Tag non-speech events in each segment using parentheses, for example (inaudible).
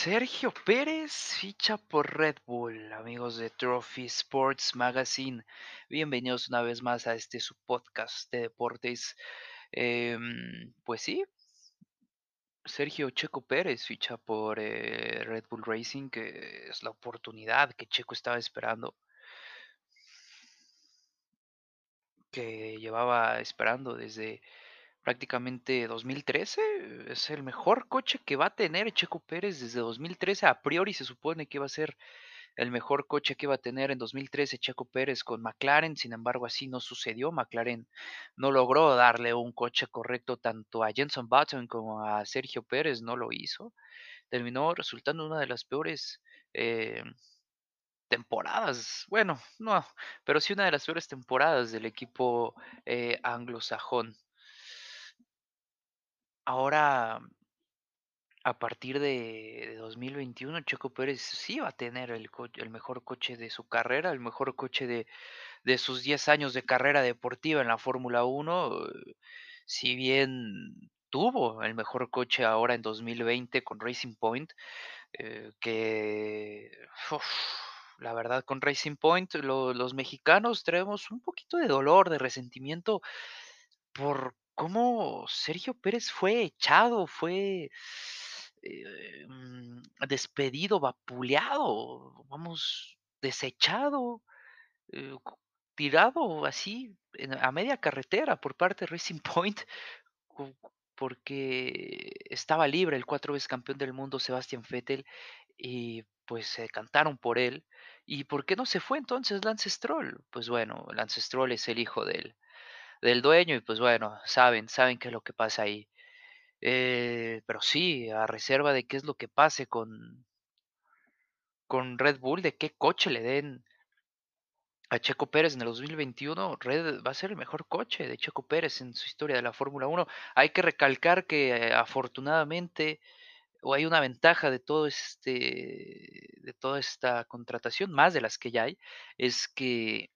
Sergio Pérez ficha por Red Bull, amigos de Trophy Sports Magazine. Bienvenidos una vez más a este su podcast de deportes. Em, pues sí, Sergio Checo Pérez ficha por eh, Red Bull Racing, que es la oportunidad que Checo estaba esperando, que llevaba esperando desde prácticamente 2013. Es el mejor coche que va a tener Checo Pérez desde 2013. A priori se supone que va a ser el mejor coche que iba a tener en 2013 Checo Pérez con McLaren, sin embargo así no sucedió, McLaren no logró darle un coche correcto tanto a Jenson Button como a Sergio Pérez, no lo hizo, terminó resultando una de las peores eh, temporadas, bueno, no, pero sí una de las peores temporadas del equipo eh, anglosajón. Ahora a partir de, de 2021, Checo Pérez sí va a tener el, mejor coche de su carrera, el mejor coche de, sus 10 años de carrera deportiva en la Fórmula Uno. eh, Si bien tuvo el mejor coche ahora en 2020 con Racing Point, eh, que la verdad con Racing Point lo- los mexicanos traemos un poquito de dolor, de resentimiento por cómo Sergio Pérez fue echado, fue, eh, mm, despedido, vapuleado, vamos, desechado, eh, tirado así a media carretera por parte de Racing Point, porque estaba libre el 4 veces campeón del mundo Sebastian Vettel y, pues, se cantaron por él. ¿Y por qué no se fue entonces Lance Stroll? Pues bueno, Lance Stroll es el hijo del del dueño y pues bueno, saben, saben qué es lo que pasa ahí. Eh, pero sí, a reserva de qué es lo que pase con, con Red Bull, de qué coche le den a Checo Pérez en el 2021, Red va a ser el mejor coche de Checo Pérez en su historia de la Fórmula Uno. Hay que recalcar que eh, afortunadamente o hay una ventaja de todo este de toda esta contratación, más de las que ya hay, es que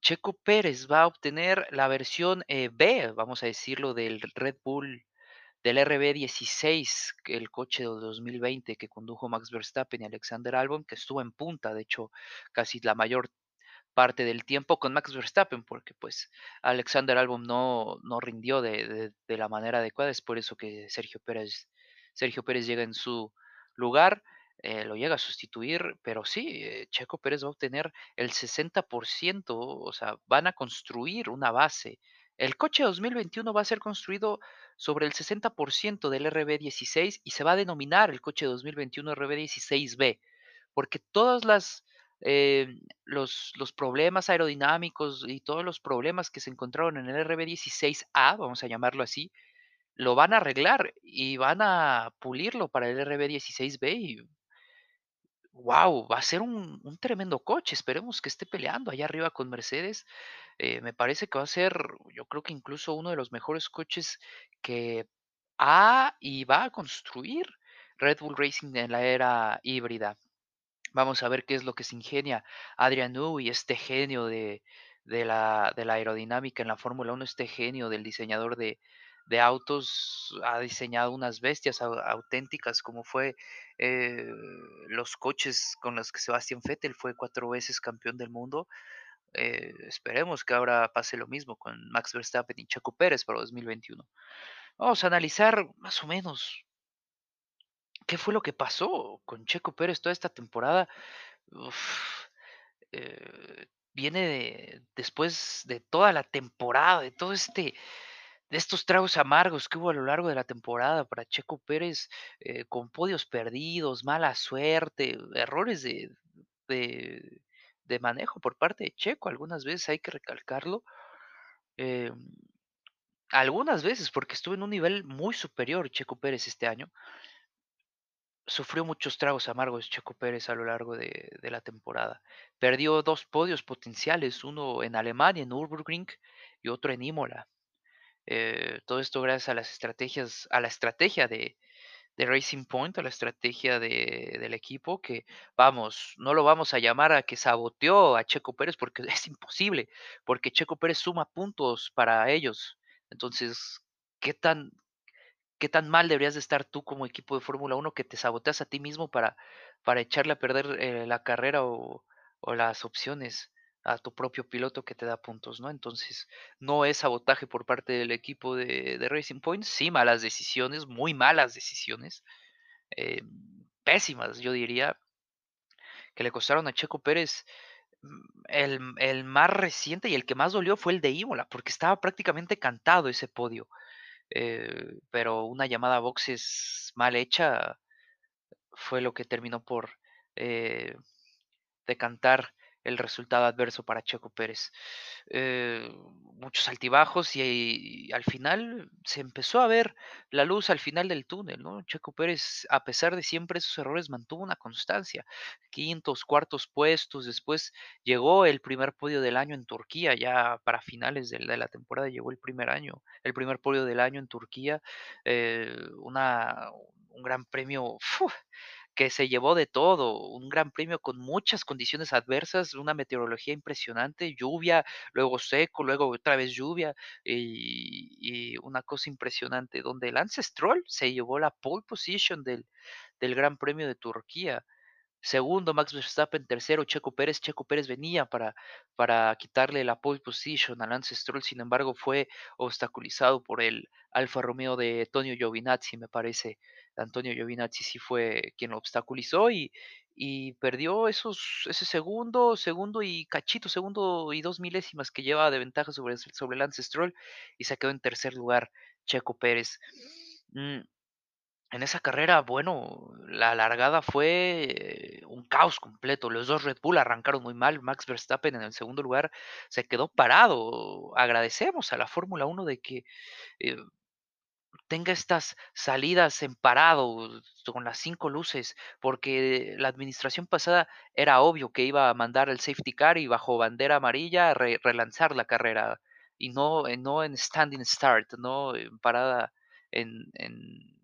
Checo Pérez va a obtener la versión, eh, B, vamos a decirlo, del Red Bull, del RB16, que el coche de 2020 que condujo Max Verstappen y Alexander Albon, que estuvo en punta, de hecho, casi la mayor parte del tiempo con Max Verstappen, porque pues Alexander Albon no, no rindió de, de- de la manera adecuada, es por eso que Sergio Pérez, Sergio Pérez llega en su lugar, eh, lo llega a sustituir, pero sí, eh, Checo Pérez va a obtener el 60%, o sea, van a construir una base. El coche 2021 va a ser construido sobre el 60% del RB16 y se va a denominar el coche 2021 RB16B, porque todas las eh, los, los problemas aerodinámicos y todos los problemas que se encontraron en el RB16A, vamos a llamarlo así, lo van a arreglar y van a pulirlo para el RB16B y wow, va a ser un, un tremendo coche. Esperemos que esté peleando allá arriba con Mercedes. Eh, me parece que va a ser, yo creo que incluso uno de los mejores coches que ha y va a construir Red Bull Racing en la era híbrida. Vamos a ver qué es lo que se ingenia Adrian Newey, este genio de, de la, de la aerodinámica en la Fórmula Uno, este genio del diseñador de, de autos, ha diseñado unas bestias au- auténticas como fue eh, los coches con los que Sebastian Vettel fue cuatro veces campeón del mundo. Eh, esperemos que ahora pase lo mismo con Max Verstappen y Checo Pérez para 2021. Vamos a analizar más o menos qué fue lo que pasó con Checo Pérez toda esta temporada eh, viene de- después de toda la temporada, de todo este, de estos tragos amargos que hubo a lo largo de la temporada para Checo Pérez, eh, con podios perdidos, mala suerte, errores de, de, manejo por parte de Checo, algunas veces hay que recalcarlo, eh, algunas veces porque estuvo en un nivel muy superior Checo Pérez este año, Sufrió muchos tragos amargos Checo Pérez a lo largo de, de la temporada. Perdió dos podios potenciales, uno en Alemania, en Nürburgring, y otro en Imola. Eh, todo esto gracias a las estrategias, a la estrategia de, Racing Point, a la estrategia de- del equipo, que vamos, no lo vamos a llamar a que saboteó a Checo Pérez porque (laughs) es imposible, porque Checo Pérez suma puntos para ellos. Entonces, ¿qué tan qué tan mal deberías de estar tú como equipo de Fórmula Uno que te saboteas a ti mismo para, para echarle a perder eh, la carrera o las opciones a tu propio piloto que te da puntos, ¿no? Entonces, no es sabotaje por parte del equipo de, de Racing Point, sí, malas decisiones, muy malas decisiones, eh, pésimas, yo diría, que le costaron a Checo Pérez mm, el, el más reciente y el que más dolió fue el de Imola, porque estaba prácticamente cantado ese podio. Eh, pero una llamada a boxes mal hecha fue lo que terminó por eh, decantar el resultado adverso para Checo Pérez. Eh, muchos altibajos y, al final se empezó a ver la luz al final del túnel, ¿no? Checo Pérez, a pesar de siempre esos errores, mantuvo una constancia. Quintos, cuartos puestos, después llegó el primer podio del año en Turquía, ya para finales de de la temporada llegó el primer año, el primer podio del año en Turquía, eh, una, un gran premio. Que se llevó de todo, un gran premio con muchas condiciones adversas, una meteorología impresionante, lluvia, luego seco, luego otra vez lluvia y, una cosa impresionante, donde Lance Stroll se llevó la pole position del, del Gran Premio de Turquía. Segundo, Max Verstappen. Tercero, Checo Pérez. Checo Pérez venía para, para quitarle la pole position a Lance Stroll, sin embargo, fue obstaculizado por el Alfa Romeo de Antonio Giovinazzi, me parece. Antonio Giovinazzi sí fue quien lo obstaculizó y, y perdió esos, ese segundo, segundo y cachito, segundo y dos milésimas que lleva de ventaja sobre, sobre Lance Stroll y se quedó en tercer lugar Checo Pérez. Mm, en esa carrera, bueno, la largada fue un caos completo. Los dos Red Bull arrancaron muy mal. Max Verstappen en el segundo lugar se quedó parado. Agradecemos a la Fórmula Uno de que eh, tenga estas salidas en parado con las cinco luces, porque la administración pasada era obvio que iba a mandar el safety car y bajo bandera amarilla re- relanzar la carrera y no, eh, no en standing start, no en parada en, en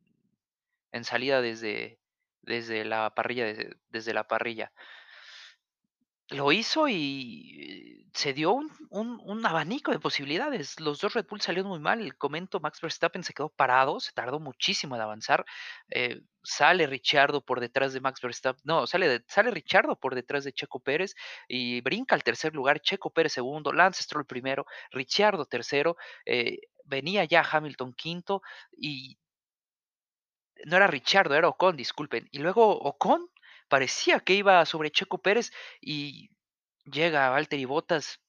en salida desde, desde la parrilla, desde, desde la parrilla. Lo hizo y se dio un, un, abanico de posibilidades. Los dos Red Bull salieron muy mal. El comento, Max Verstappen se quedó parado, se tardó muchísimo en avanzar. Eh, sale Richardo por detrás de Max Verstappen. No, sale, sale Richardo por detrás de Checo Pérez y brinca al tercer lugar. Checo Pérez segundo, Lance Stroll primero, Richardo tercero. Eh, venía ya Hamilton quinto y no era Richardo, era Ocon, disculpen. Y luego Ocon parecía que iba sobre Checo Pérez y llega Valtteri Bottas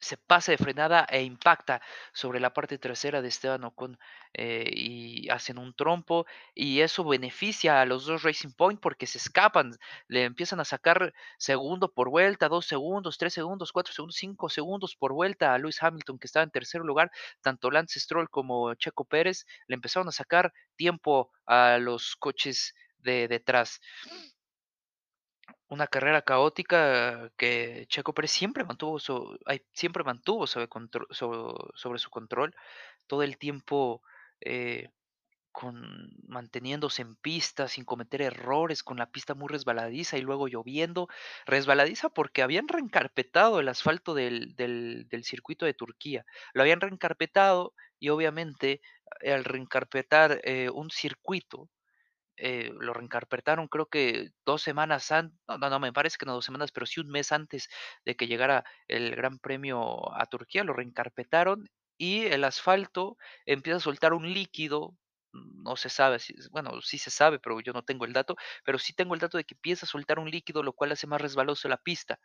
se pasa de frenada e impacta sobre la parte trasera de Esteban Ocon eh, y hacen un trompo y eso beneficia a los dos Racing Point porque se escapan, le empiezan a sacar segundo por vuelta, dos segundos, tres segundos, cuatro segundos, cinco segundos por vuelta a Lewis Hamilton que estaba en tercer lugar, tanto Lance Stroll como Checo Pérez le empezaron a sacar tiempo a los coches de detrás una carrera caótica que Checo Pérez siempre mantuvo, siempre mantuvo sobre, contro- so- sobre su control, todo el tiempo eh, con, manteniéndose en pista, sin cometer errores, con la pista muy resbaladiza y luego lloviendo. Resbaladiza porque habían reencarpetado el asfalto del, del, del circuito de Turquía. Lo habían reencarpetado y obviamente al reencarpetar eh, un circuito, eh, lo reencarpetaron creo que 2 semanas antes, no, no, no, me parece que no 2 semanas, pero sí un mes antes de que llegara el Gran Premio a Turquía, lo reencarpetaron y el asfalto empieza a soltar un líquido, no se sabe bueno, sí se sabe, pero yo no tengo el dato, pero sí tengo el dato de que empieza a soltar un líquido, lo cual hace más resbaloso la pista.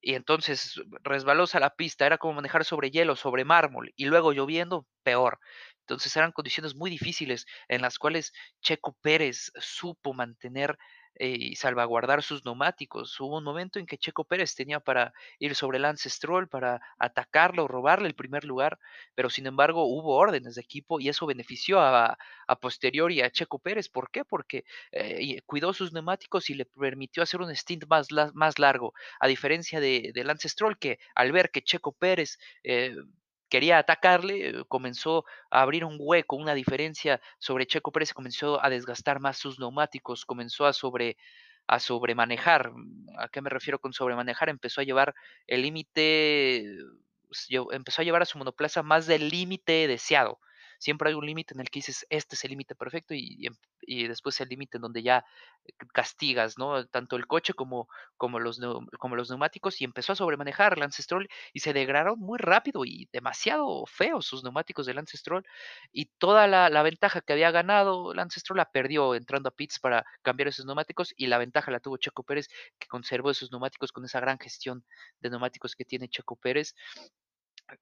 Y entonces resbalosa la pista, era como manejar sobre hielo, sobre mármol, y luego lloviendo, peor. Entonces eran condiciones muy difíciles en las cuales Checo Pérez supo mantener eh, y salvaguardar sus neumáticos. Hubo un momento en que Checo Pérez tenía para ir sobre Lance Stroll, para atacarlo, robarle el primer lugar, pero sin embargo hubo órdenes de equipo y eso benefició a, a posteriori a Checo Pérez. ¿Por qué? Porque eh, cuidó sus neumáticos y le permitió hacer un stint más, más largo a diferencia de, de Lance Stroll, que al ver que Checo Pérez eh, quería atacarle, eh, comenzó a abrir un hueco, una diferencia sobre Checo Pérez, comenzó a desgastar más sus neumáticos, comenzó a sobre a sobremanejar. ¿A qué me refiero con sobremanejar? Empezó a llevar el límite, lle- empezó a llevar a su monoplaza más del límite deseado. Siempre hay un límite en el que dices, este es el límite perfecto y, em, y, después el límite en donde ya castigas, ¿no? Tanto el coche como, como, los, como los neumáticos y empezó a sobremanejar Lance Stroll y se degradaron muy rápido y demasiado feos sus neumáticos de Lance y toda la, la ventaja que había ganado Lance Stroll la perdió entrando a pits para cambiar esos neumáticos y la ventaja la tuvo Checo Pérez que conservó esos neumáticos con esa gran gestión de neumáticos que tiene Checo Pérez.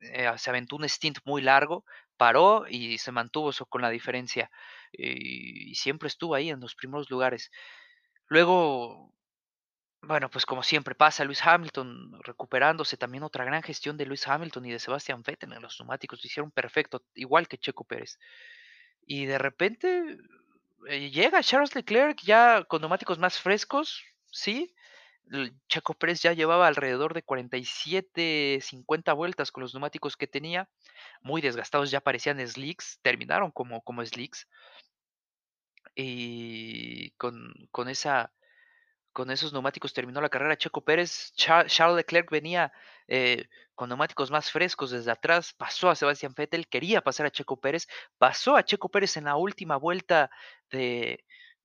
Eh, se aventó un stint muy largo, paró y se mantuvo con la diferencia y siempre estuvo ahí en los primeros lugares. Luego, bueno, pues como siempre pasa, Luis Hamilton recuperándose, también otra gran gestión de Luis Hamilton y de Sebastian Vettel en los neumáticos, hicieron perfecto, igual que Checo Pérez. Y de repente eh, llega Charles Leclerc ya con neumáticos más frescos, sí, Checo Pérez ya llevaba alrededor de 47, 50 vueltas con los neumáticos que tenía, muy desgastados, ya parecían slicks, terminaron como, como slicks. Y con, con, esa, con esos neumáticos terminó la carrera Checo Pérez. Charles Leclerc venía eh, con neumáticos más frescos desde atrás, pasó a Sebastián Vettel, quería pasar a Checo Pérez, pasó a Checo Pérez en la última vuelta de,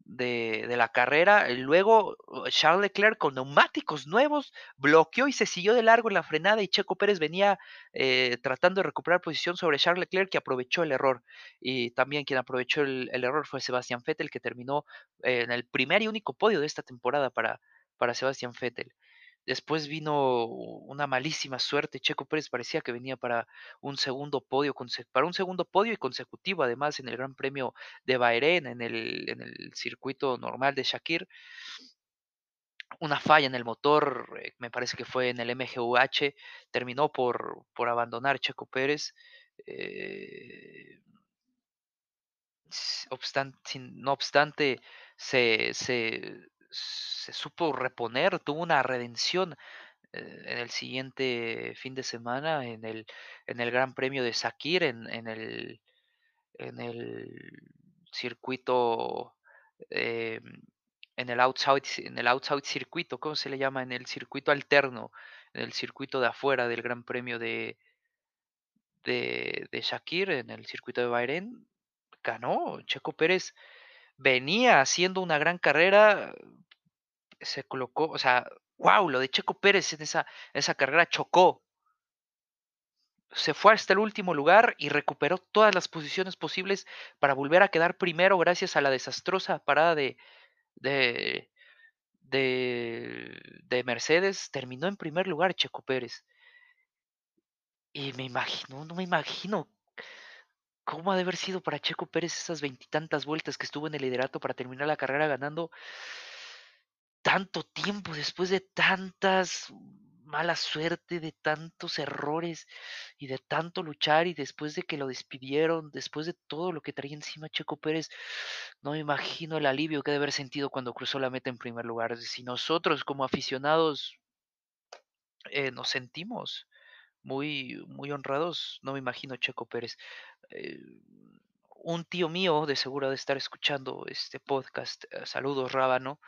de, de, la carrera. Luego uh, Charles Leclerc con neumáticos nuevos bloqueó y se siguió de largo en la frenada y Checo Pérez venía eh, tratando de recuperar posición sobre Charles Leclerc que aprovechó el error. Y también quien aprovechó el, el error fue Sebastián Vettel que terminó eh, en el primer y único podio de esta temporada para, para Sebastián Vettel. Después vino una malísima suerte. Checo Pérez parecía que venía para un segundo podio, para un segundo podio y consecutivo, además en el Gran Premio de Bahrein, en el, circuito normal de Shakir. Una falla en el motor, eh, me parece que fue en el MGUH, terminó por, por abandonar Checo Pérez. Eh, no obstante, se, se, se supo reponer, tuvo una redención eh, en el siguiente fin de semana en el, en el Gran Premio de Sakir, en, en, el, en el circuito, eh, en, el outside, en el circuito, ¿cómo se le llama? En el circuito alterno, en el circuito de afuera del Gran Premio de, de, de Shakir, en el circuito de Bahrein, ganó. Checo Pérez venía haciendo una gran carrera, se colocó, o sea, wow, lo de Checo Pérez en esa, esa carrera chocó. Se fue hasta el último lugar y recuperó todas las posiciones posibles para volver a quedar primero gracias a la desastrosa parada de, de, de, de Mercedes. Terminó en primer lugar Checo Pérez. Y me imagino, no me imagino cómo ha de haber sido para Checo Pérez esas veintitantas vueltas que estuvo en el liderato para terminar la carrera ganando tanto tiempo, después de tantas mala suerte, de tantos errores y de tanto luchar y después de que lo despidieron, después de todo lo que traía encima Checo Pérez, no me imagino el alivio que debe haber sentido cuando cruzó la meta en primer lugar. Si nosotros como aficionados eh, nos sentimos muy, muy honrados, no me imagino Checo Pérez. Eh, un tío mío de seguro de estar escuchando este podcast, eh, saludos Rábano,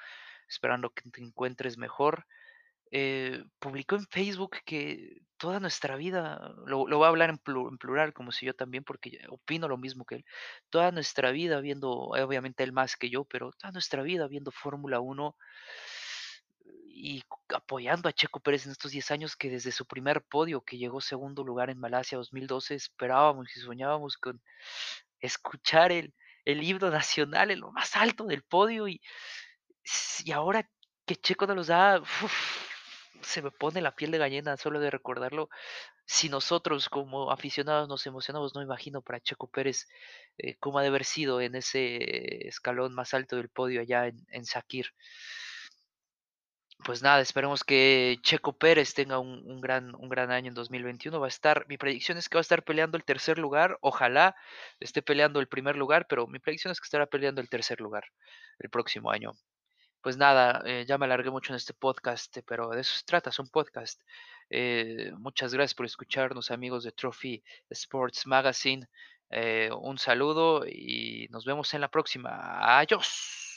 esperando que te encuentres mejor. Eh, publicó en Facebook que toda nuestra vida, lo, lo voy a hablar en, en, plural como si yo también, porque opino lo mismo que él, toda nuestra vida viendo, obviamente él más que yo, pero toda nuestra vida viendo Fórmula 1 y apoyando a Checo Pérez en estos 10 años que desde su primer podio, que llegó segundo lugar en Malasia 2012, esperábamos y soñábamos con escuchar el, el himno nacional en lo más alto del podio y y ahora que Checo nos los da, se me pone la piel de gallina solo de recordarlo. Si nosotros como aficionados nos emocionamos, no imagino para Checo Pérez eh, cómo ha de haber sido en ese escalón más alto del podio allá en, en Sakir. Pues nada, esperemos que Checo Pérez tenga un, gran, un gran año en 2021. Va a estar, mi predicción es que va a estar peleando el tercer lugar. Ojalá esté peleando el primer lugar, pero mi predicción es que estará peleando el tercer lugar el próximo año pues nada, eh, ya me alargué mucho en este podcast, pero de eso se trata, es un podcast. Eh, muchas gracias por escucharnos, amigos de Trophy Sports Magazine. Eh, un saludo y nos vemos en la próxima. Adiós.